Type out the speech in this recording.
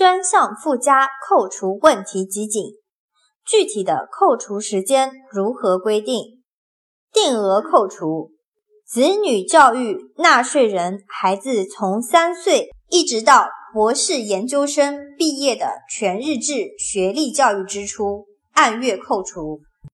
专项附加扣除问题集锦。具体的扣除时间如何规定？定额扣除。子女教育纳税人孩子从三岁一直到博士研究生毕业的全日制学历教育支出按月扣除。